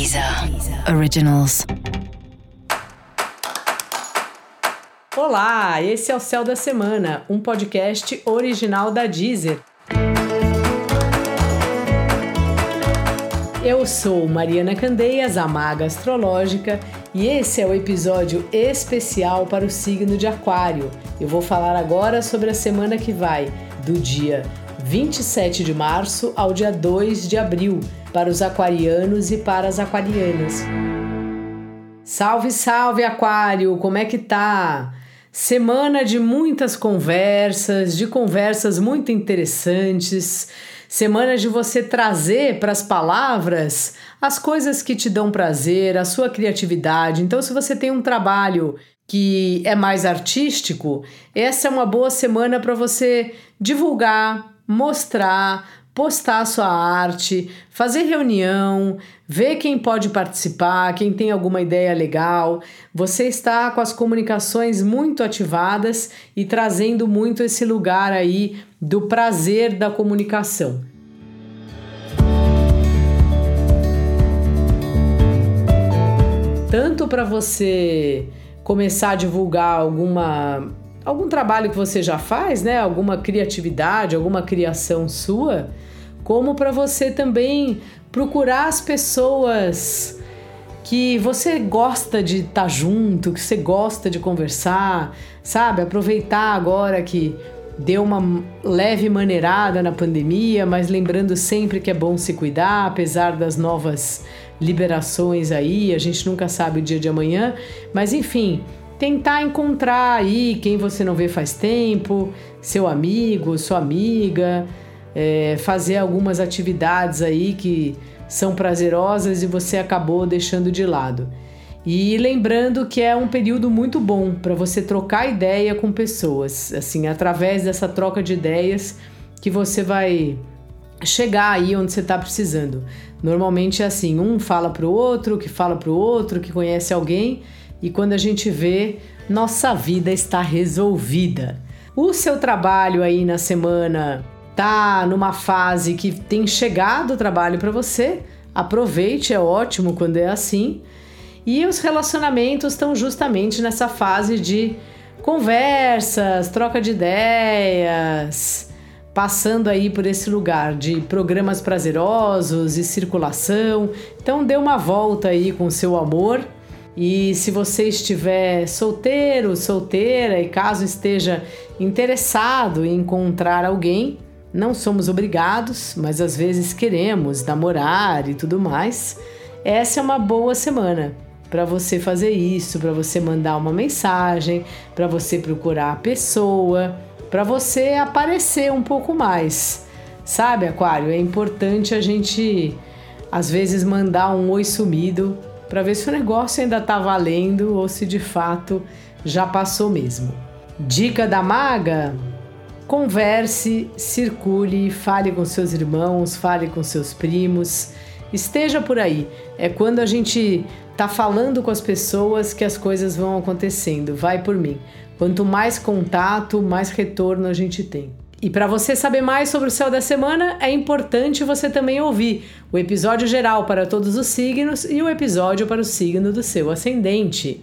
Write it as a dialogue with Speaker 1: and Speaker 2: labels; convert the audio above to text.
Speaker 1: Deezer Originals.
Speaker 2: Olá, esse é o Céu da Semana, um podcast original da Deezer. Eu sou Mariana Candeias, a maga astrológica, e esse é o episódio especial para o signo de Aquário. Eu vou falar agora sobre a semana que vai, do dia 27 de março ao dia 2 de abril, para os aquarianos e para as aquarianas. Salve, salve, Aquário! Como é que tá? Semana de muitas conversas, de conversas muito interessantes, semana de você trazer para as palavras as coisas que te dão prazer, a sua criatividade. Então, se você tem um trabalho que é mais artístico, essa é uma boa semana para você divulgar, mostrar, postar sua arte, fazer reunião, ver quem pode participar, quem tem alguma ideia legal. Você está com as comunicações muito ativadas e trazendo muito esse lugar aí do prazer da comunicação. Tanto para você começar a divulgar alguma algum trabalho que você já faz, né? Alguma criatividade, alguma criação sua, como para você também procurar as pessoas que você gosta de estar tá junto, que você gosta de conversar, sabe? Aproveitar agora que deu uma leve maneirada na pandemia, mas lembrando sempre que é bom se cuidar, apesar das novas liberações aí, a gente nunca sabe o dia de amanhã, mas enfim, tentar encontrar aí quem você não vê faz tempo, seu amigo, sua amiga, é, fazer algumas atividades aí que são prazerosas e você acabou deixando de lado. E lembrando que é um período muito bom para você trocar ideia com pessoas, assim, através dessa troca de ideias que você vai chegar aí onde você está precisando. Normalmente é assim, um fala para o outro, que fala para o outro, que conhece alguém e quando a gente vê, nossa vida está resolvida. O seu trabalho aí na semana tá numa fase que tem chegado o trabalho para você. Aproveite, é ótimo quando é assim. E os relacionamentos estão justamente nessa fase de conversas, troca de ideias, passando aí por esse lugar de programas prazerosos e circulação. Então dê uma volta aí com seu amor e se você estiver solteiro, solteira e caso esteja interessado em encontrar alguém, não somos obrigados, mas às vezes queremos namorar e tudo mais. Essa é uma boa semana para você fazer isso, para você mandar uma mensagem, para você procurar a pessoa, para você aparecer um pouco mais. Sabe, Aquário, é importante a gente às vezes mandar um oi sumido para ver se o negócio ainda está valendo ou se de fato já passou mesmo. Dica da maga: converse, circule, fale com seus irmãos, fale com seus primos, esteja por aí. É quando a gente tá falando com as pessoas que as coisas vão acontecendo. Vai por mim. Quanto mais contato, mais retorno a gente tem. E para você saber mais sobre o céu da semana, é importante você também ouvir o episódio geral para todos os signos e o episódio para o signo do seu ascendente.